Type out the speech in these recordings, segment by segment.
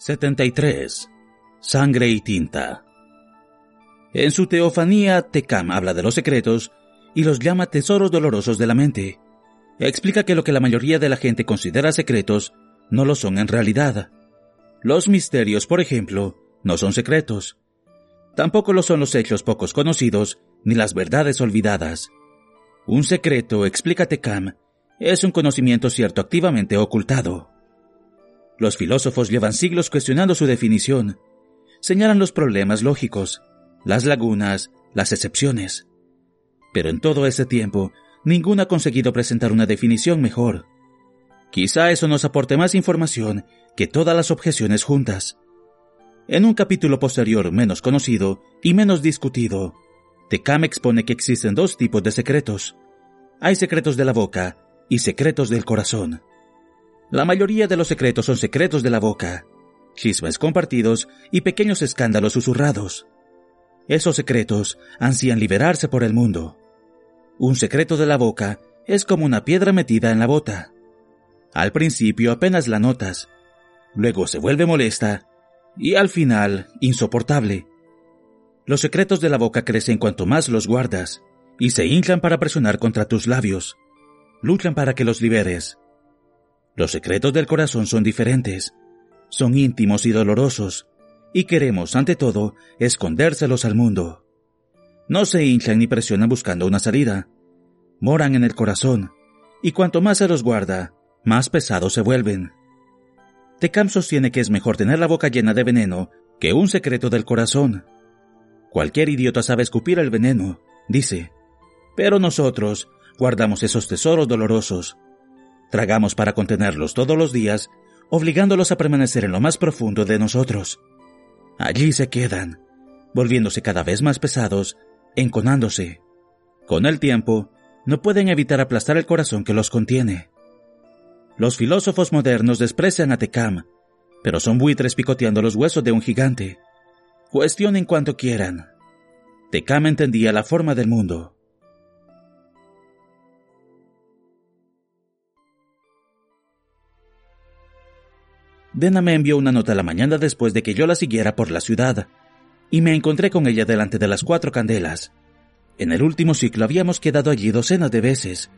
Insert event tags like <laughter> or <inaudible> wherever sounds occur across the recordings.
73. Sangre y tinta. En su teofanía, Tecam habla de los secretos y los llama tesoros dolorosos de la mente. Explica que lo que la mayoría de la gente considera secretos no lo son en realidad. Los misterios, por ejemplo, no son secretos. Tampoco lo son los hechos pocos conocidos ni las verdades olvidadas. Un secreto, explica Tecam, es un conocimiento cierto activamente ocultado. Los filósofos llevan siglos cuestionando su definición. Señalan los problemas lógicos, las lagunas, las excepciones. Pero en todo ese tiempo, ninguno ha conseguido presentar una definición mejor. Quizá eso nos aporte más información que todas las objeciones juntas. En un capítulo posterior menos conocido y menos discutido, Tecam expone que existen dos tipos de secretos. Hay secretos de la boca y secretos del corazón. La mayoría de los secretos son secretos de la boca, chismes compartidos y pequeños escándalos susurrados. Esos secretos ansían liberarse por el mundo. Un secreto de la boca es como una piedra metida en la bota. Al principio apenas la notas, luego se vuelve molesta y al final insoportable. Los secretos de la boca crecen cuanto más los guardas y se inflan para presionar contra tus labios. Luchan para que los liberes. Los secretos del corazón son diferentes, son íntimos y dolorosos, y queremos, ante todo, escondérselos al mundo. No se hinchan ni presionan buscando una salida. Moran en el corazón, y cuanto más se los guarda, más pesados se vuelven. Tecam sostiene que es mejor tener la boca llena de veneno que un secreto del corazón. Cualquier idiota sabe escupir el veneno, dice, pero nosotros guardamos esos tesoros dolorosos Tragamos para contenerlos todos los días, obligándolos a permanecer en lo más profundo de nosotros. Allí se quedan, volviéndose cada vez más pesados, enconándose. Con el tiempo, no pueden evitar aplastar el corazón que los contiene. Los filósofos modernos desprecian a Tecam, pero son buitres picoteando los huesos de un gigante. Cuestionen cuanto quieran. Tecam entendía la forma del mundo. Dena me envió una nota la mañana después de que yo la siguiera por la ciudad, y me encontré con ella delante de las cuatro candelas. En el último ciclo habíamos quedado allí docenas de veces,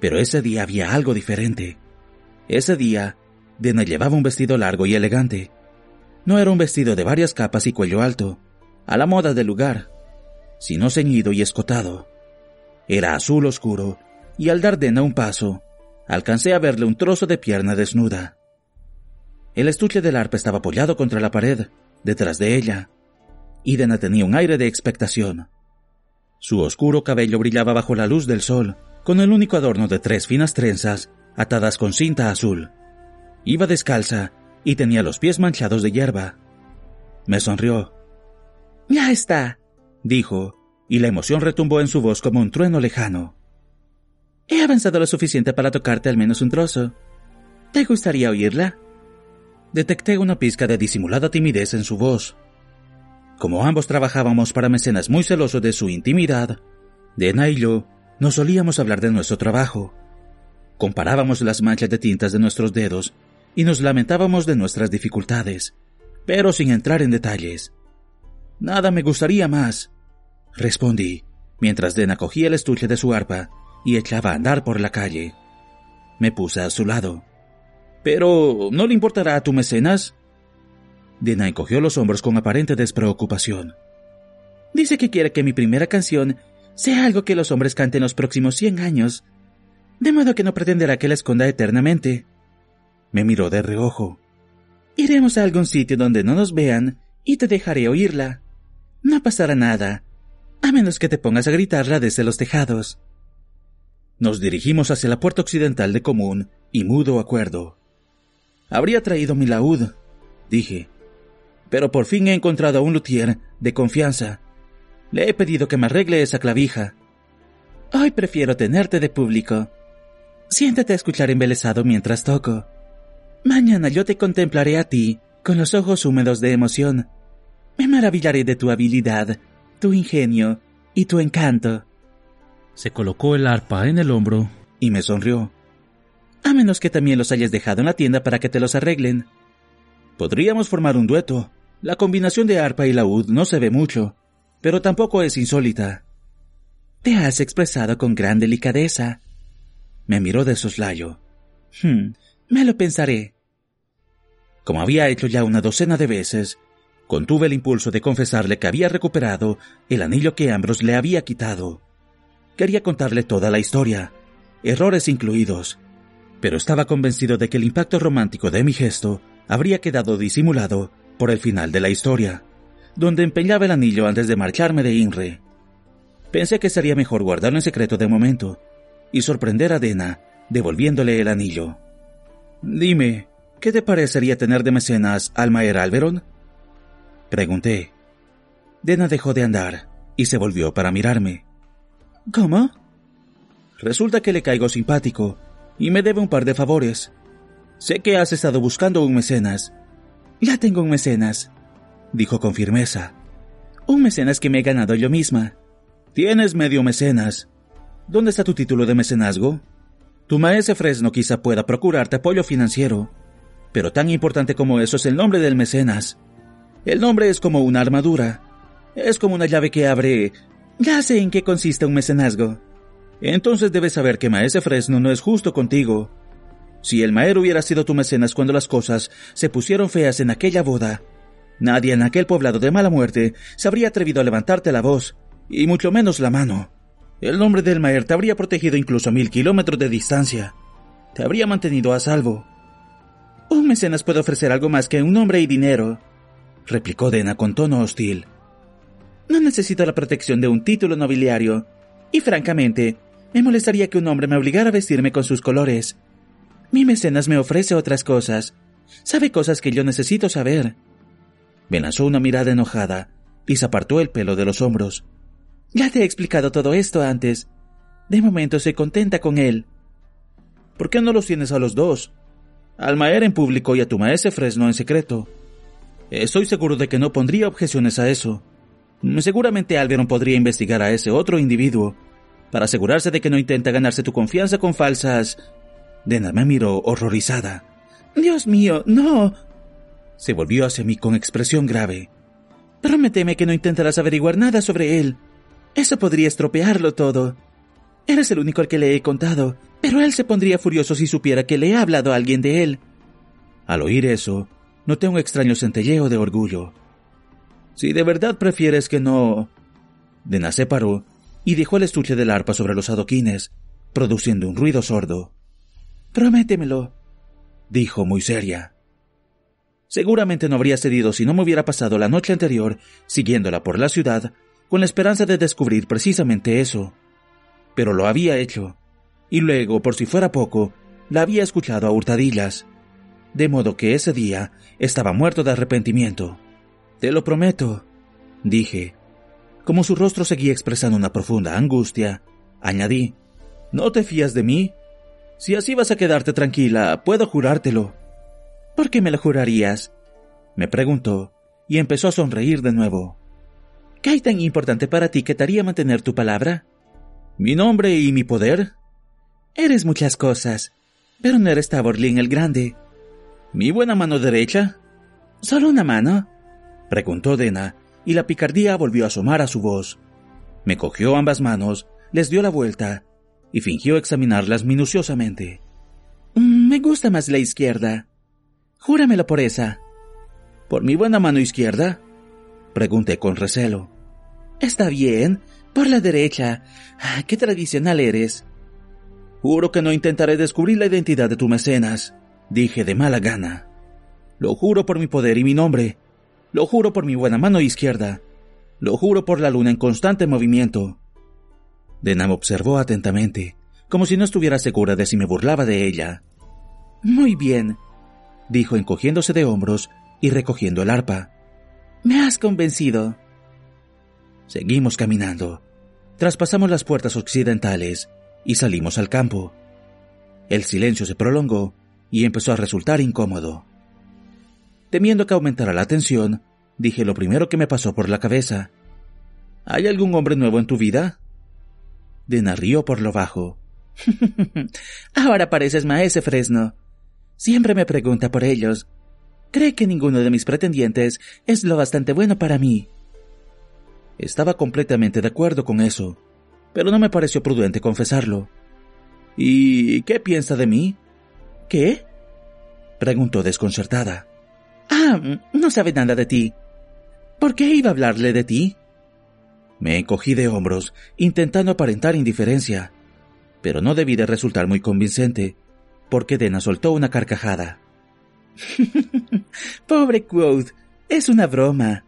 pero ese día había algo diferente. Ese día, Dena llevaba un vestido largo y elegante. No era un vestido de varias capas y cuello alto, a la moda del lugar, sino ceñido y escotado. Era azul oscuro, y al dar Dena un paso, alcancé a verle un trozo de pierna desnuda. El estuche del arpa estaba apoyado contra la pared, detrás de ella. Idena tenía un aire de expectación. Su oscuro cabello brillaba bajo la luz del sol, con el único adorno de tres finas trenzas atadas con cinta azul. Iba descalza y tenía los pies manchados de hierba. Me sonrió. Ya está, dijo, y la emoción retumbó en su voz como un trueno lejano. He avanzado lo suficiente para tocarte al menos un trozo. ¿Te gustaría oírla? Detecté una pizca de disimulada timidez en su voz. Como ambos trabajábamos para mecenas muy celosos de su intimidad, y yo no solíamos hablar de nuestro trabajo. Comparábamos las manchas de tintas de nuestros dedos y nos lamentábamos de nuestras dificultades, pero sin entrar en detalles. Nada me gustaría más, respondí, mientras Dena cogía el estuche de su arpa y echaba a andar por la calle. Me puse a su lado. Pero, ¿no le importará a tu mecenas? Dena encogió los hombros con aparente despreocupación. Dice que quiere que mi primera canción sea algo que los hombres canten los próximos cien años, de modo que no pretenderá que la esconda eternamente. Me miró de reojo. Iremos a algún sitio donde no nos vean y te dejaré oírla. No pasará nada, a menos que te pongas a gritarla desde los tejados. Nos dirigimos hacia la puerta occidental de común y mudo acuerdo. Habría traído mi laúd, dije. Pero por fin he encontrado a un luthier de confianza. Le he pedido que me arregle esa clavija. Hoy prefiero tenerte de público. Siéntate a escuchar embelesado mientras toco. Mañana yo te contemplaré a ti con los ojos húmedos de emoción. Me maravillaré de tu habilidad, tu ingenio y tu encanto. Se colocó el arpa en el hombro y me sonrió a menos que también los hayas dejado en la tienda para que te los arreglen. Podríamos formar un dueto. La combinación de arpa y laúd no se ve mucho, pero tampoco es insólita. Te has expresado con gran delicadeza. Me miró de soslayo. Hmm, me lo pensaré. Como había hecho ya una docena de veces, contuve el impulso de confesarle que había recuperado el anillo que Ambrose le había quitado. Quería contarle toda la historia, errores incluidos, pero estaba convencido de que el impacto romántico de mi gesto habría quedado disimulado por el final de la historia, donde empeñaba el anillo antes de marcharme de Inre. Pensé que sería mejor guardarlo en secreto de momento y sorprender a Dena devolviéndole el anillo. Dime, ¿qué te parecería tener de mecenas al Maer Alberon? Pregunté. Dena dejó de andar y se volvió para mirarme. ¿Cómo? Resulta que le caigo simpático y me debe un par de favores. Sé que has estado buscando un mecenas. Ya tengo un mecenas, dijo con firmeza. Un mecenas que me he ganado yo misma. Tienes medio mecenas. ¿Dónde está tu título de mecenazgo? Tu maese Fresno quizá pueda procurarte apoyo financiero, pero tan importante como eso es el nombre del mecenas. El nombre es como una armadura. Es como una llave que abre... Ya sé en qué consiste un mecenazgo. Entonces debes saber que Maese Fresno no es justo contigo. Si el Maer hubiera sido tu mecenas cuando las cosas se pusieron feas en aquella boda, nadie en aquel poblado de mala muerte se habría atrevido a levantarte la voz, y mucho menos la mano. El nombre del Maer te habría protegido incluso a mil kilómetros de distancia. Te habría mantenido a salvo. Un mecenas puede ofrecer algo más que un nombre y dinero, replicó Dena con tono hostil. No necesito la protección de un título nobiliario, y francamente, me molestaría que un hombre me obligara a vestirme con sus colores. Mi mecenas me ofrece otras cosas. Sabe cosas que yo necesito saber. Me lanzó una mirada enojada y se apartó el pelo de los hombros. Ya te he explicado todo esto antes. De momento soy contenta con él. ¿Por qué no los tienes a los dos? Al Maer en público y a tu maese Fresno en secreto. Estoy seguro de que no pondría objeciones a eso. Seguramente Alberon podría investigar a ese otro individuo para asegurarse de que no intenta ganarse tu confianza con falsas. Dena me miró horrorizada. Dios mío, no. Se volvió hacia mí con expresión grave. Prométeme que no intentarás averiguar nada sobre él. Eso podría estropearlo todo. Eres el único al que le he contado, pero él se pondría furioso si supiera que le he hablado a alguien de él. Al oír eso, noté un extraño centelleo de orgullo. Si de verdad prefieres que no... Dena se paró y dejó el estuche del arpa sobre los adoquines, produciendo un ruido sordo. Prométemelo, dijo muy seria. Seguramente no habría cedido si no me hubiera pasado la noche anterior siguiéndola por la ciudad con la esperanza de descubrir precisamente eso. Pero lo había hecho, y luego, por si fuera poco, la había escuchado a hurtadillas, de modo que ese día estaba muerto de arrepentimiento. Te lo prometo, dije. Como su rostro seguía expresando una profunda angustia, añadí, ¿No te fías de mí? Si así vas a quedarte tranquila, puedo jurártelo. ¿Por qué me lo jurarías? me preguntó, y empezó a sonreír de nuevo. ¿Qué hay tan importante para ti que te haría mantener tu palabra? ¿Mi nombre y mi poder? Eres muchas cosas, pero no eres Taborlin el Grande. ¿Mi buena mano derecha? ¿Solo una mano? Preguntó Dena, y la picardía volvió a asomar a su voz. Me cogió ambas manos, les dio la vuelta, y fingió examinarlas minuciosamente. Mm, me gusta más la izquierda. Júramelo por esa. ¿Por mi buena mano izquierda? Pregunté con recelo. Está bien, por la derecha. Ah, qué tradicional eres. Juro que no intentaré descubrir la identidad de tu mecenas, dije de mala gana. Lo juro por mi poder y mi nombre. Lo juro por mi buena mano izquierda. Lo juro por la luna en constante movimiento. Dena me observó atentamente, como si no estuviera segura de si me burlaba de ella. Muy bien, dijo encogiéndose de hombros y recogiendo el arpa. Me has convencido. Seguimos caminando. Traspasamos las puertas occidentales y salimos al campo. El silencio se prolongó y empezó a resultar incómodo. Temiendo que aumentara la tensión, dije lo primero que me pasó por la cabeza. ¿Hay algún hombre nuevo en tu vida? Dena rió por lo bajo. <laughs> Ahora pareces maese Fresno. Siempre me pregunta por ellos. Cree que ninguno de mis pretendientes es lo bastante bueno para mí. Estaba completamente de acuerdo con eso, pero no me pareció prudente confesarlo. ¿Y qué piensa de mí? ¿Qué? preguntó desconcertada. Ah, no sabe nada de ti. ¿Por qué iba a hablarle de ti? Me encogí de hombros, intentando aparentar indiferencia, pero no debí de resultar muy convincente, porque Dena soltó una carcajada. <laughs> Pobre Quoth, es una broma.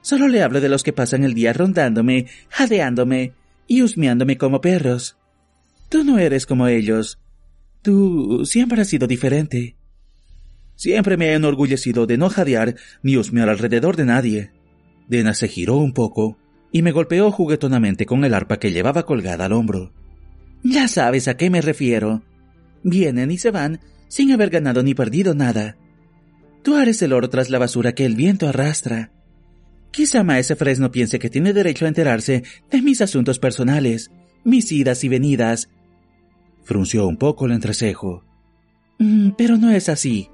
Solo le hablo de los que pasan el día rondándome, jadeándome y husmeándome como perros. Tú no eres como ellos. Tú siempre has sido diferente. Siempre me he enorgullecido de no jadear ni husmear alrededor de nadie. Dena se giró un poco y me golpeó juguetonamente con el arpa que llevaba colgada al hombro. Ya sabes a qué me refiero. Vienen y se van sin haber ganado ni perdido nada. Tú eres el oro tras la basura que el viento arrastra. Quizá Maese Fresno piense que tiene derecho a enterarse de mis asuntos personales, mis idas y venidas. Frunció un poco el entrecejo. Mm, pero no es así.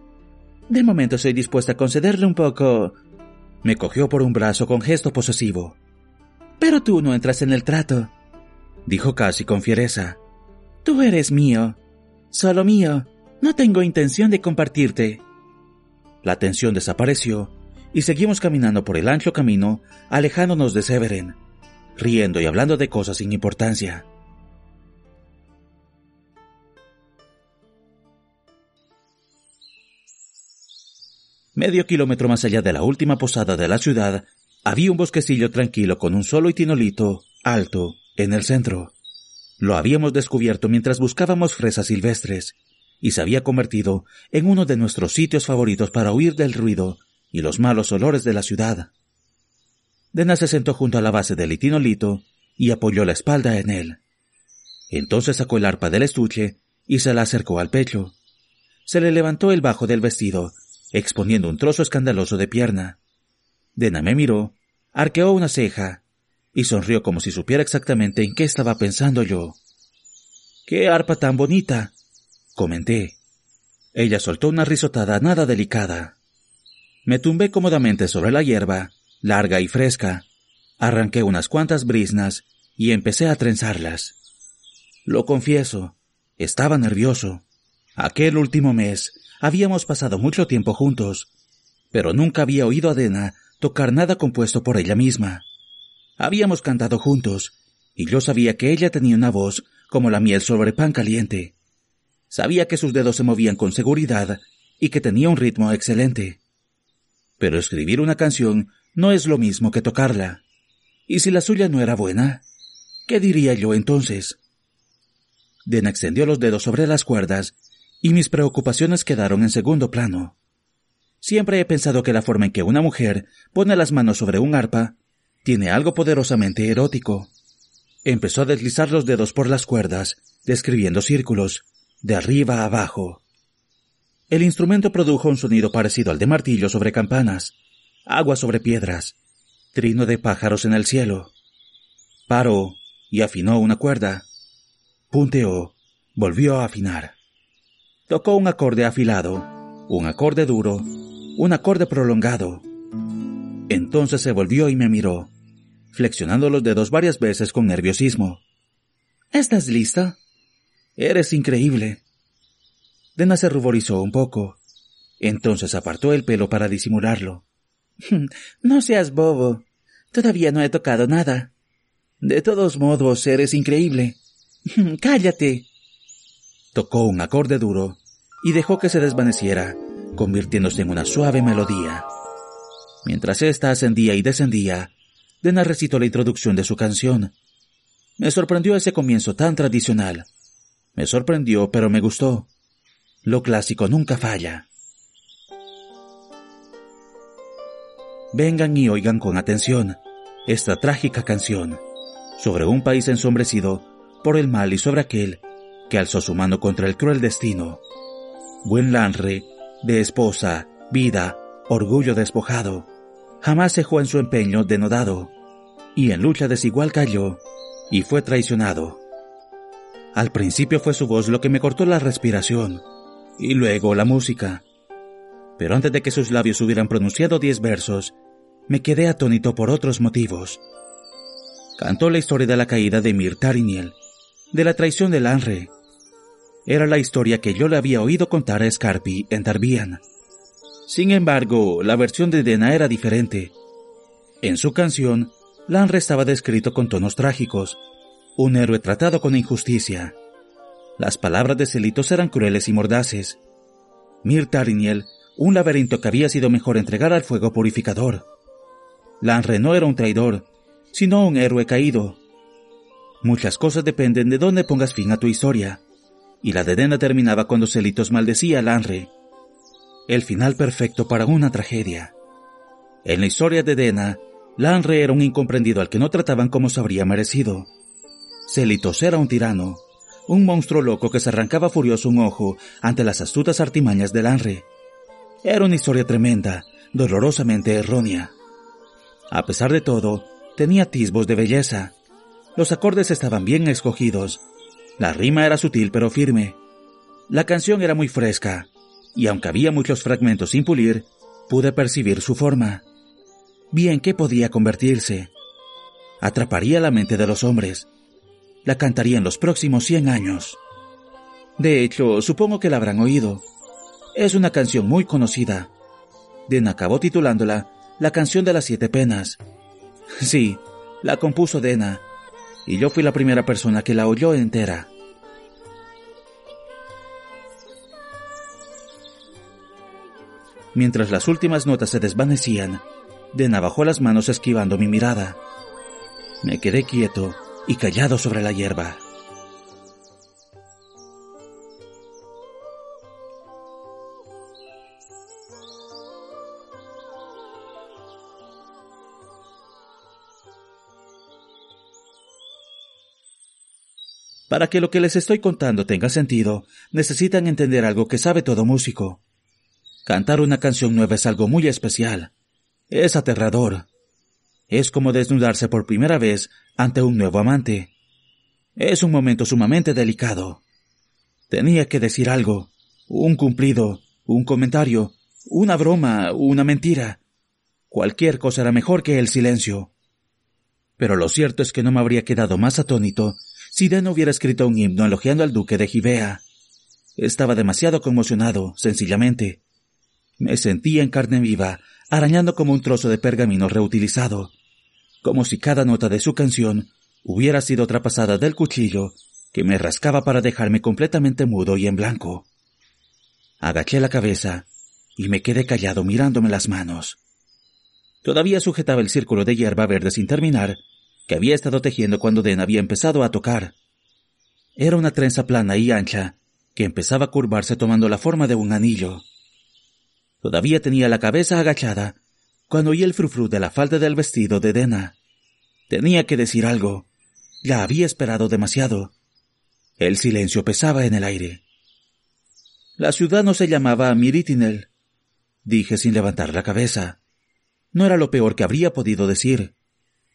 De momento soy dispuesta a concederle un poco. Me cogió por un brazo con gesto posesivo. Pero tú no entras en el trato, dijo casi con fiereza. Tú eres mío, solo mío. No tengo intención de compartirte. La tensión desapareció y seguimos caminando por el ancho camino, alejándonos de Severen, riendo y hablando de cosas sin importancia. Medio kilómetro más allá de la última posada de la ciudad, había un bosquecillo tranquilo con un solo itinolito, alto, en el centro. Lo habíamos descubierto mientras buscábamos fresas silvestres, y se había convertido en uno de nuestros sitios favoritos para huir del ruido y los malos olores de la ciudad. Dena se sentó junto a la base del itinolito y apoyó la espalda en él. Entonces sacó el arpa del estuche y se la acercó al pecho. Se le levantó el bajo del vestido, exponiendo un trozo escandaloso de pierna. Dena me miró, arqueó una ceja y sonrió como si supiera exactamente en qué estaba pensando yo. ¡Qué arpa tan bonita! comenté. Ella soltó una risotada nada delicada. Me tumbé cómodamente sobre la hierba, larga y fresca, arranqué unas cuantas brisnas y empecé a trenzarlas. Lo confieso, estaba nervioso. Aquel último mes habíamos pasado mucho tiempo juntos, pero nunca había oído a Dena tocar nada compuesto por ella misma. Habíamos cantado juntos, y yo sabía que ella tenía una voz como la miel sobre pan caliente. Sabía que sus dedos se movían con seguridad y que tenía un ritmo excelente. Pero escribir una canción no es lo mismo que tocarla. ¿Y si la suya no era buena? ¿Qué diría yo entonces? Den extendió los dedos sobre las cuerdas y mis preocupaciones quedaron en segundo plano. Siempre he pensado que la forma en que una mujer pone las manos sobre un arpa tiene algo poderosamente erótico. Empezó a deslizar los dedos por las cuerdas, describiendo círculos, de arriba a abajo. El instrumento produjo un sonido parecido al de martillo sobre campanas, agua sobre piedras, trino de pájaros en el cielo. Paró y afinó una cuerda. Punteó, volvió a afinar. Tocó un acorde afilado, un acorde duro, un acorde prolongado. Entonces se volvió y me miró, flexionando los dedos varias veces con nerviosismo. ¿Estás lista? Eres increíble. Dena se ruborizó un poco. Entonces apartó el pelo para disimularlo. No seas bobo. Todavía no he tocado nada. De todos modos, eres increíble. Cállate. Tocó un acorde duro y dejó que se desvaneciera, convirtiéndose en una suave melodía. Mientras ésta ascendía y descendía, Dena recitó la introducción de su canción. Me sorprendió ese comienzo tan tradicional. Me sorprendió, pero me gustó. Lo clásico nunca falla. Vengan y oigan con atención esta trágica canción sobre un país ensombrecido por el mal y sobre aquel que alzó su mano contra el cruel destino. Buen Lanre, de esposa, vida, orgullo despojado, jamás cejó en su empeño denodado, y en lucha desigual cayó, y fue traicionado. Al principio fue su voz lo que me cortó la respiración, y luego la música. Pero antes de que sus labios hubieran pronunciado diez versos, me quedé atónito por otros motivos. Cantó la historia de la caída de Mir Tariniel, de la traición de Lanre. Era la historia que yo le había oído contar a Scarpi en Darbian. Sin embargo, la versión de Dena era diferente. En su canción, Lanre estaba descrito con tonos trágicos, un héroe tratado con injusticia. Las palabras de Celitos eran crueles y mordaces. Mir Tariniel, un laberinto que había sido mejor entregar al fuego purificador. Lanre no era un traidor, sino un héroe caído. Muchas cosas dependen de dónde pongas fin a tu historia, y la de Dena terminaba cuando Celitos maldecía a Lanre. El final perfecto para una tragedia. En la historia de Dena, Lanre era un incomprendido al que no trataban como se habría merecido. Celitos era un tirano, un monstruo loco que se arrancaba furioso un ojo ante las astutas artimañas de Lanre. Era una historia tremenda, dolorosamente errónea. A pesar de todo, tenía atisbos de belleza. Los acordes estaban bien escogidos. La rima era sutil pero firme. La canción era muy fresca, y aunque había muchos fragmentos sin pulir, pude percibir su forma. Bien qué podía convertirse. Atraparía la mente de los hombres. La cantaría en los próximos cien años. De hecho, supongo que la habrán oído. Es una canción muy conocida. Den acabó titulándola la canción de las siete penas. Sí, la compuso Dena, y yo fui la primera persona que la oyó entera. Mientras las últimas notas se desvanecían, Dena bajó las manos esquivando mi mirada. Me quedé quieto y callado sobre la hierba. Para que lo que les estoy contando tenga sentido, necesitan entender algo que sabe todo músico. Cantar una canción nueva es algo muy especial. Es aterrador. Es como desnudarse por primera vez ante un nuevo amante. Es un momento sumamente delicado. Tenía que decir algo, un cumplido, un comentario, una broma, una mentira. Cualquier cosa era mejor que el silencio. Pero lo cierto es que no me habría quedado más atónito si Den hubiera escrito un himno elogiando al duque de Givea. Estaba demasiado conmocionado, sencillamente. Me sentía en carne viva, arañando como un trozo de pergamino reutilizado, como si cada nota de su canción hubiera sido traspasada del cuchillo que me rascaba para dejarme completamente mudo y en blanco. Agaché la cabeza y me quedé callado mirándome las manos. Todavía sujetaba el círculo de hierba verde sin terminar que había estado tejiendo cuando Den había empezado a tocar. Era una trenza plana y ancha, que empezaba a curvarse tomando la forma de un anillo. Todavía tenía la cabeza agachada cuando oí el frufru de la falda del vestido de Dena. Tenía que decir algo. Ya había esperado demasiado. El silencio pesaba en el aire. La ciudad no se llamaba Miritinel, dije sin levantar la cabeza. No era lo peor que habría podido decir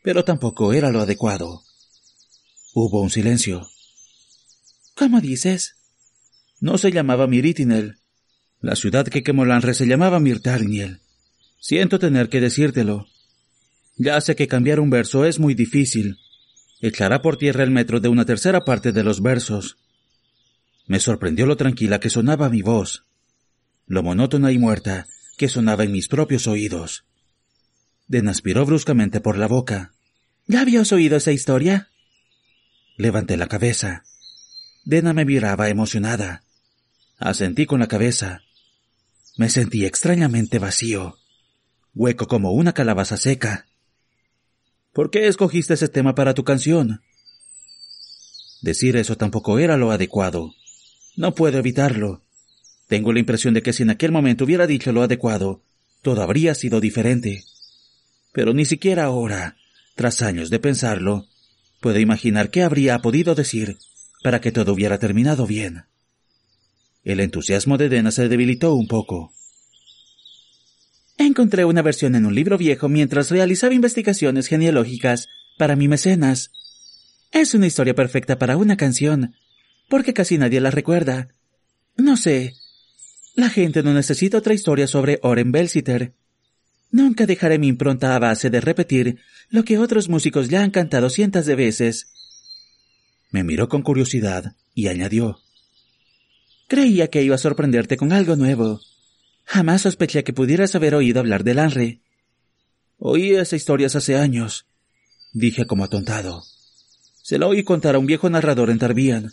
pero tampoco era lo adecuado. Hubo un silencio. ¿Cómo dices? No se llamaba Miritinel. La ciudad que quemó Lanre se llamaba Mirtarniel. Siento tener que decírtelo. Ya sé que cambiar un verso es muy difícil. Echará por tierra el metro de una tercera parte de los versos. Me sorprendió lo tranquila que sonaba mi voz, lo monótona y muerta que sonaba en mis propios oídos. Den aspiró bruscamente por la boca. ¿Ya habías oído esa historia? Levanté la cabeza. Dena me miraba emocionada. Asentí con la cabeza. Me sentí extrañamente vacío, hueco como una calabaza seca. ¿Por qué escogiste ese tema para tu canción? Decir eso tampoco era lo adecuado. No puedo evitarlo. Tengo la impresión de que si en aquel momento hubiera dicho lo adecuado, todo habría sido diferente. Pero ni siquiera ahora, tras años de pensarlo, puedo imaginar qué habría podido decir para que todo hubiera terminado bien. El entusiasmo de Dena se debilitó un poco. Encontré una versión en un libro viejo mientras realizaba investigaciones genealógicas para mi mecenas. Es una historia perfecta para una canción, porque casi nadie la recuerda. No sé. La gente no necesita otra historia sobre Oren Belsiter. Nunca dejaré mi impronta a base de repetir lo que otros músicos ya han cantado cientos de veces. Me miró con curiosidad y añadió. Creía que iba a sorprenderte con algo nuevo. Jamás sospeché que pudieras haber oído hablar del Anre. Oí esa historia hace años, dije como atontado. Se la oí contar a un viejo narrador en Tarbian.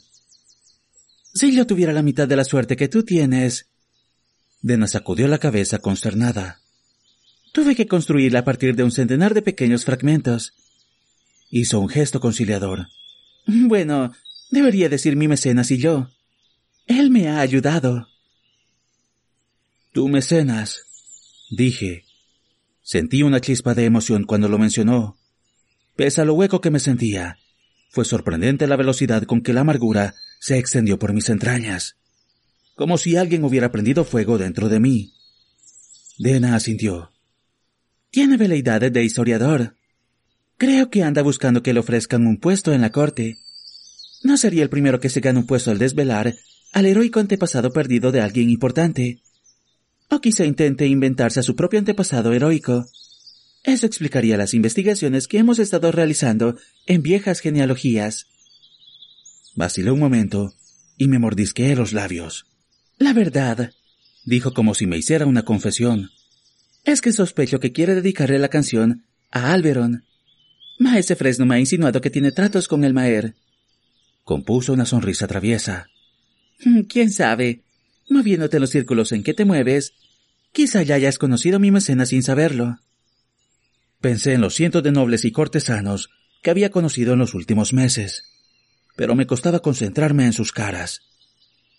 Si yo tuviera la mitad de la suerte que tú tienes. Dena sacudió la cabeza consternada. Tuve que construirla a partir de un centenar de pequeños fragmentos. Hizo un gesto conciliador. Bueno, debería decir mi mecenas y yo. Él me ha ayudado. Tu mecenas, dije. Sentí una chispa de emoción cuando lo mencionó. Pese a lo hueco que me sentía, fue sorprendente la velocidad con que la amargura se extendió por mis entrañas, como si alguien hubiera prendido fuego dentro de mí. Dena asintió. Tiene veleidades de historiador. Creo que anda buscando que le ofrezcan un puesto en la corte. No sería el primero que se gana un puesto al desvelar al heroico antepasado perdido de alguien importante. O quizá intente inventarse a su propio antepasado heroico. Eso explicaría las investigaciones que hemos estado realizando en viejas genealogías. Vacilé un momento y me mordisqué los labios. La verdad, dijo como si me hiciera una confesión, es que sospecho que quiere dedicarle la canción a Alberon. Maese Fresno me ha insinuado que tiene tratos con el Maer. Compuso una sonrisa traviesa. Mm, ¿Quién sabe? Moviéndote en los círculos en que te mueves, quizá ya hayas conocido a mi mecena sin saberlo. Pensé en los cientos de nobles y cortesanos que había conocido en los últimos meses, pero me costaba concentrarme en sus caras.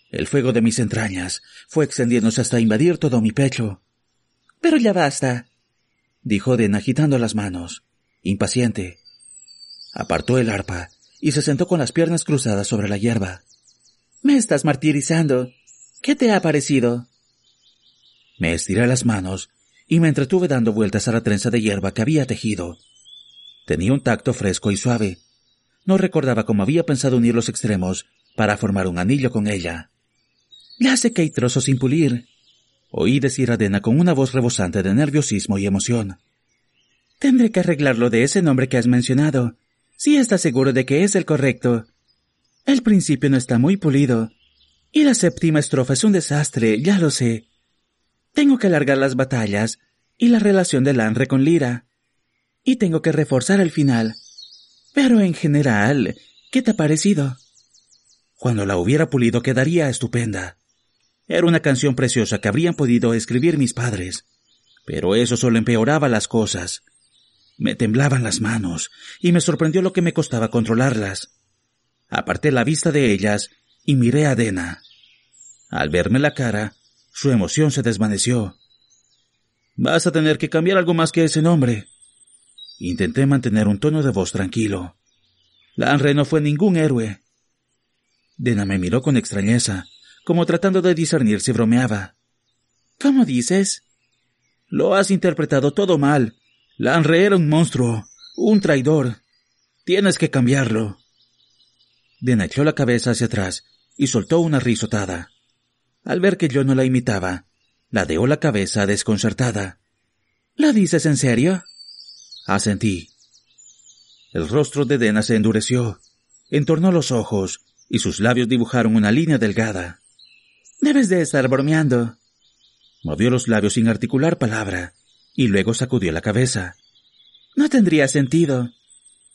El fuego de mis entrañas fue extendiéndose hasta invadir todo mi pecho. Pero ya basta, dijo Den agitando las manos, impaciente. Apartó el arpa y se sentó con las piernas cruzadas sobre la hierba. Me estás martirizando. ¿Qué te ha parecido? Me estiré las manos y me entretuve dando vueltas a la trenza de hierba que había tejido. Tenía un tacto fresco y suave. No recordaba cómo había pensado unir los extremos para formar un anillo con ella. Ya sé que hay trozos sin pulir. Oí decir a Dena con una voz rebosante de nerviosismo y emoción. Tendré que arreglarlo de ese nombre que has mencionado, si estás seguro de que es el correcto. El principio no está muy pulido. Y la séptima estrofa es un desastre, ya lo sé. Tengo que alargar las batallas y la relación de Lanre con Lira. Y tengo que reforzar el final. Pero en general, ¿qué te ha parecido? Cuando la hubiera pulido quedaría estupenda. Era una canción preciosa que habrían podido escribir mis padres. Pero eso solo empeoraba las cosas. Me temblaban las manos y me sorprendió lo que me costaba controlarlas. Aparté la vista de ellas y miré a Dena. Al verme la cara, su emoción se desvaneció. Vas a tener que cambiar algo más que ese nombre. Intenté mantener un tono de voz tranquilo. Lanre no fue ningún héroe. Dena me miró con extrañeza, como tratando de discernir si bromeaba. ¿Cómo dices? Lo has interpretado todo mal. Lanre era un monstruo, un traidor. Tienes que cambiarlo. Dena echó la cabeza hacia atrás y soltó una risotada. Al ver que yo no la imitaba, ladeó la cabeza desconcertada. ¿Lo dices en serio? Asentí. El rostro de Dena se endureció, entornó los ojos y sus labios dibujaron una línea delgada. Debes de estar bromeando. Movió los labios sin articular palabra y luego sacudió la cabeza. No tendría sentido.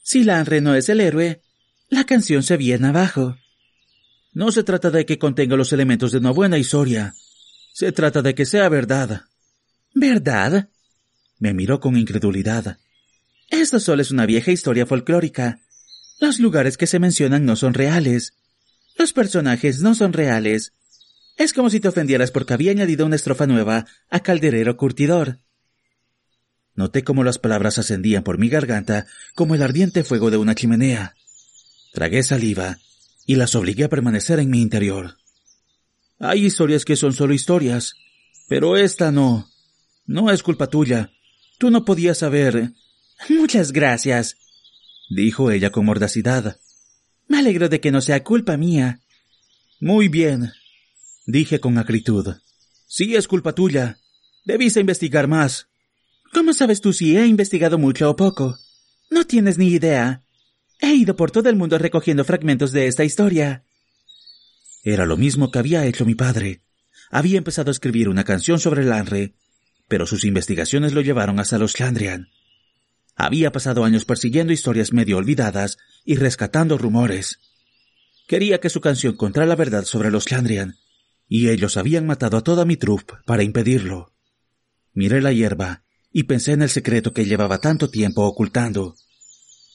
Si Lanre no es el héroe, la canción se viene abajo. No se trata de que contenga los elementos de una buena historia. Se trata de que sea verdad. ¿Verdad? Me miró con incredulidad. Esto solo es una vieja historia folclórica. Los lugares que se mencionan no son reales. Los personajes no son reales. Es como si te ofendieras porque había añadido una estrofa nueva a Calderero Curtidor. Noté cómo las palabras ascendían por mi garganta como el ardiente fuego de una chimenea. Tragué saliva y las obligué a permanecer en mi interior. Hay historias que son solo historias, pero esta no. No es culpa tuya. Tú no podías saber. Muchas gracias, dijo ella con mordacidad. Me alegro de que no sea culpa mía. Muy bien, dije con acritud. Sí, es culpa tuya. Debiste investigar más. ¿Cómo sabes tú si he investigado mucho o poco? No tienes ni idea. He ido por todo el mundo recogiendo fragmentos de esta historia. Era lo mismo que había hecho mi padre. Había empezado a escribir una canción sobre el Anre, pero sus investigaciones lo llevaron hasta los Chandrian. Había pasado años persiguiendo historias medio olvidadas y rescatando rumores. Quería que su canción contara la verdad sobre los Chandrian, y ellos habían matado a toda mi troupe para impedirlo. Miré la hierba y pensé en el secreto que llevaba tanto tiempo ocultando.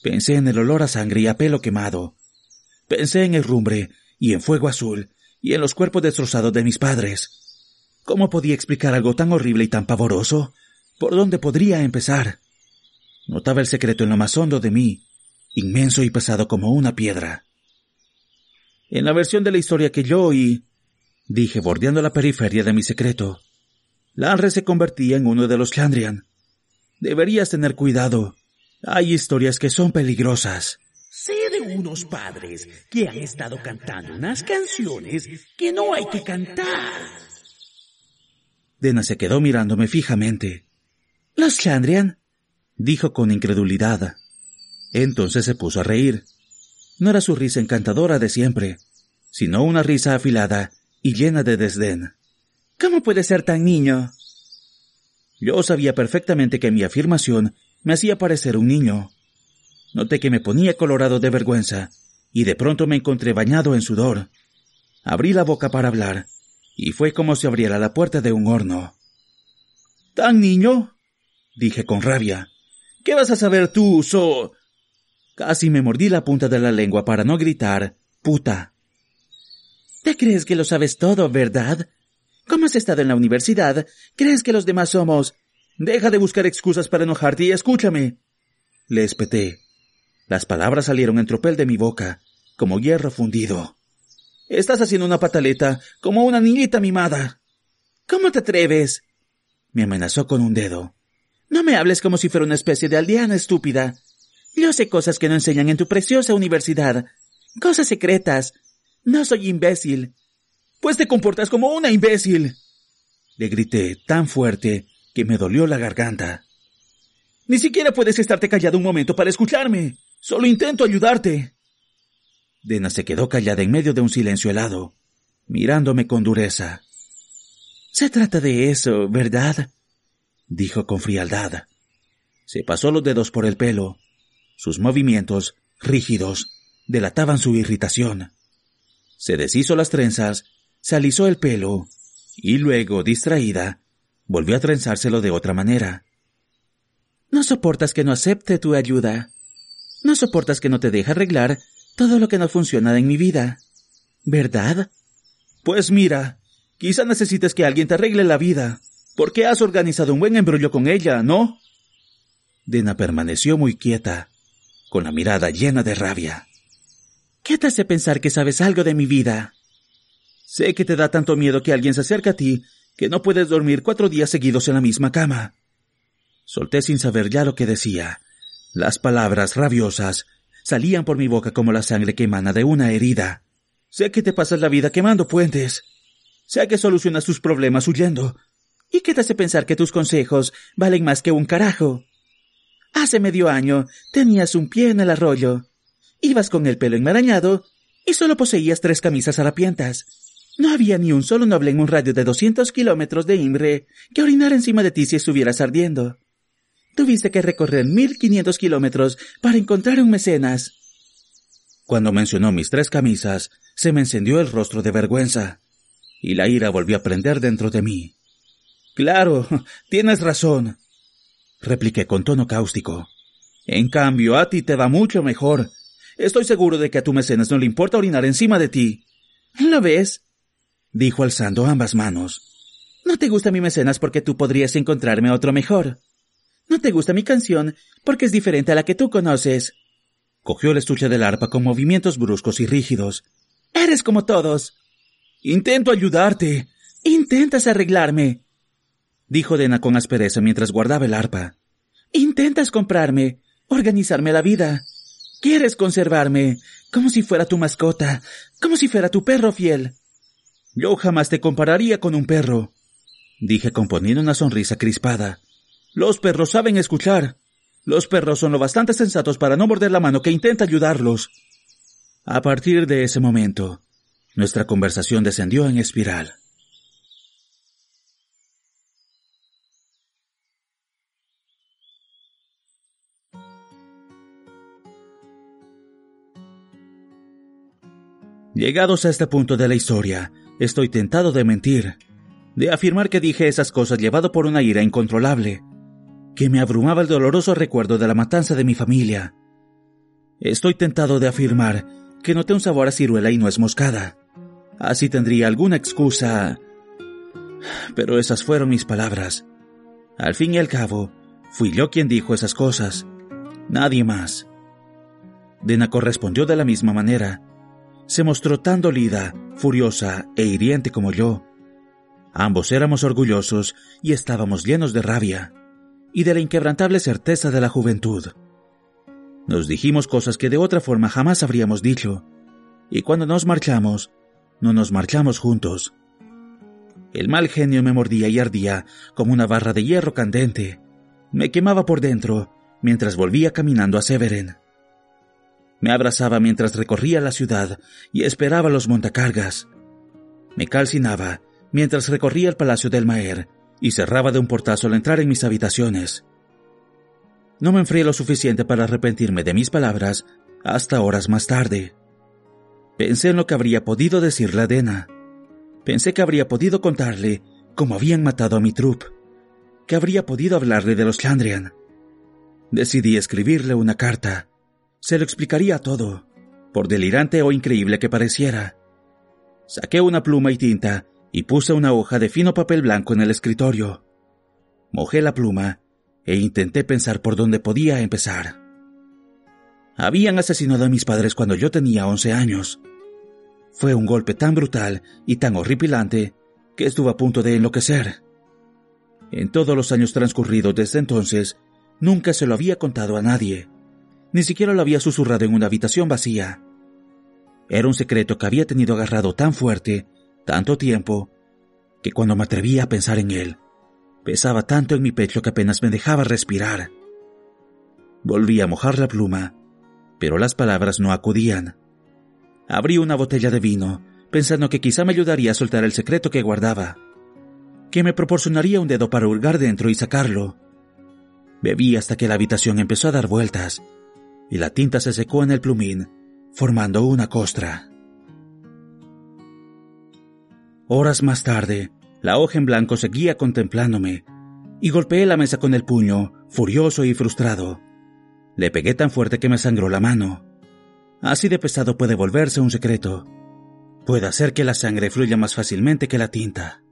Pensé en el olor a sangre y a pelo quemado. Pensé en el rumbre y en fuego azul y en los cuerpos destrozados de mis padres. ¿Cómo podía explicar algo tan horrible y tan pavoroso? ¿Por dónde podría empezar? Notaba el secreto en lo más hondo de mí, inmenso y pesado como una piedra. En la versión de la historia que yo oí, dije bordeando la periferia de mi secreto, Lanre se convertía en uno de los Chandrian. Deberías tener cuidado. Hay historias que son peligrosas. Sé de unos padres que han estado cantando unas canciones que no hay que cantar. Dena se quedó mirándome fijamente. ¿Los Chandrian? dijo con incredulidad. Entonces se puso a reír. No era su risa encantadora de siempre, sino una risa afilada y llena de desdén. ¿Cómo puede ser tan niño? Yo sabía perfectamente que mi afirmación me hacía parecer un niño. Noté que me ponía colorado de vergüenza, y de pronto me encontré bañado en sudor. Abrí la boca para hablar, y fue como si abriera la puerta de un horno. ¿Tan niño? dije con rabia. ¿Qué vas a saber tú, so? Casi me mordí la punta de la lengua para no gritar puta. ¿Te crees que lo sabes todo, verdad? ¿Cómo has estado en la universidad? ¿Crees que los demás somos? Deja de buscar excusas para enojarte y escúchame. Le espeté. Las palabras salieron en tropel de mi boca, como hierro fundido. Estás haciendo una pataleta, como una niñita mimada. ¿Cómo te atreves? Me amenazó con un dedo. No me hables como si fuera una especie de aldeana estúpida. Yo sé cosas que no enseñan en tu preciosa universidad. Cosas secretas. No soy imbécil. Pues te comportas como una imbécil. Le grité tan fuerte que me dolió la garganta. Ni siquiera puedes estarte callado un momento para escucharme. Solo intento ayudarte. Dena se quedó callada en medio de un silencio helado, mirándome con dureza. Se trata de eso, ¿verdad? dijo con frialdad. Se pasó los dedos por el pelo. Sus movimientos, rígidos, delataban su irritación. Se deshizo las trenzas se alisó el pelo y luego, distraída, volvió a trenzárselo de otra manera. No soportas que no acepte tu ayuda. No soportas que no te deje arreglar todo lo que no funciona en mi vida. ¿Verdad? Pues mira, quizá necesites que alguien te arregle la vida, porque has organizado un buen embrollo con ella, ¿no? Dena permaneció muy quieta, con la mirada llena de rabia. ¿Qué te hace pensar que sabes algo de mi vida? Sé que te da tanto miedo que alguien se acerque a ti que no puedes dormir cuatro días seguidos en la misma cama. Solté sin saber ya lo que decía. Las palabras rabiosas salían por mi boca como la sangre que emana de una herida. Sé que te pasas la vida quemando puentes. Sé que solucionas tus problemas huyendo. ¿Y qué te hace pensar que tus consejos valen más que un carajo? Hace medio año tenías un pie en el arroyo. Ibas con el pelo enmarañado y solo poseías tres camisas harapientas. No había ni un solo noble en un radio de doscientos kilómetros de Imre que orinara encima de ti si estuvieras ardiendo. Tuviste que recorrer mil quinientos kilómetros para encontrar un mecenas. Cuando mencionó mis tres camisas, se me encendió el rostro de vergüenza, y la ira volvió a prender dentro de mí. Claro, <laughs> tienes razón, repliqué con tono cáustico. En cambio, a ti te va mucho mejor. Estoy seguro de que a tu mecenas no le importa orinar encima de ti. ¿Lo ves? Dijo alzando ambas manos. No te gusta mi mecenas porque tú podrías encontrarme otro mejor. No te gusta mi canción porque es diferente a la que tú conoces. Cogió el estuche del arpa con movimientos bruscos y rígidos. Eres como todos. Intento ayudarte. Intentas arreglarme. Dijo Dena con aspereza mientras guardaba el arpa. Intentas comprarme, organizarme la vida. Quieres conservarme, como si fuera tu mascota, como si fuera tu perro fiel. Yo jamás te compararía con un perro. dije componiendo una sonrisa crispada. Los perros saben escuchar. Los perros son lo bastante sensatos para no morder la mano que intenta ayudarlos. A partir de ese momento, nuestra conversación descendió en espiral. Llegados a este punto de la historia, estoy tentado de mentir, de afirmar que dije esas cosas llevado por una ira incontrolable, que me abrumaba el doloroso recuerdo de la matanza de mi familia. Estoy tentado de afirmar que noté un sabor a ciruela y no es moscada. Así tendría alguna excusa. Pero esas fueron mis palabras. Al fin y al cabo, fui yo quien dijo esas cosas. Nadie más. Dena correspondió de la misma manera. Se mostró tan dolida, furiosa e hiriente como yo. Ambos éramos orgullosos y estábamos llenos de rabia y de la inquebrantable certeza de la juventud. Nos dijimos cosas que de otra forma jamás habríamos dicho, y cuando nos marchamos, no nos marchamos juntos. El mal genio me mordía y ardía como una barra de hierro candente. Me quemaba por dentro mientras volvía caminando a Severen. Me abrazaba mientras recorría la ciudad y esperaba los montacargas. Me calcinaba mientras recorría el palacio del Maer y cerraba de un portazo al entrar en mis habitaciones. No me enfrié lo suficiente para arrepentirme de mis palabras hasta horas más tarde. Pensé en lo que habría podido decirle a Dena. Pensé que habría podido contarle cómo habían matado a mi trup, que habría podido hablarle de los Chandrian. Decidí escribirle una carta. Se lo explicaría todo, por delirante o increíble que pareciera. Saqué una pluma y tinta y puse una hoja de fino papel blanco en el escritorio. Mojé la pluma e intenté pensar por dónde podía empezar. Habían asesinado a mis padres cuando yo tenía once años. Fue un golpe tan brutal y tan horripilante que estuve a punto de enloquecer. En todos los años transcurridos desde entonces, nunca se lo había contado a nadie. Ni siquiera lo había susurrado en una habitación vacía. Era un secreto que había tenido agarrado tan fuerte tanto tiempo, que cuando me atrevía a pensar en él, pesaba tanto en mi pecho que apenas me dejaba respirar. Volví a mojar la pluma, pero las palabras no acudían. Abrí una botella de vino, pensando que quizá me ayudaría a soltar el secreto que guardaba, que me proporcionaría un dedo para hurgar dentro y sacarlo. Bebí hasta que la habitación empezó a dar vueltas, y la tinta se secó en el plumín, formando una costra. Horas más tarde, la hoja en blanco seguía contemplándome, y golpeé la mesa con el puño, furioso y frustrado. Le pegué tan fuerte que me sangró la mano. Así de pesado puede volverse un secreto. Puede hacer que la sangre fluya más fácilmente que la tinta.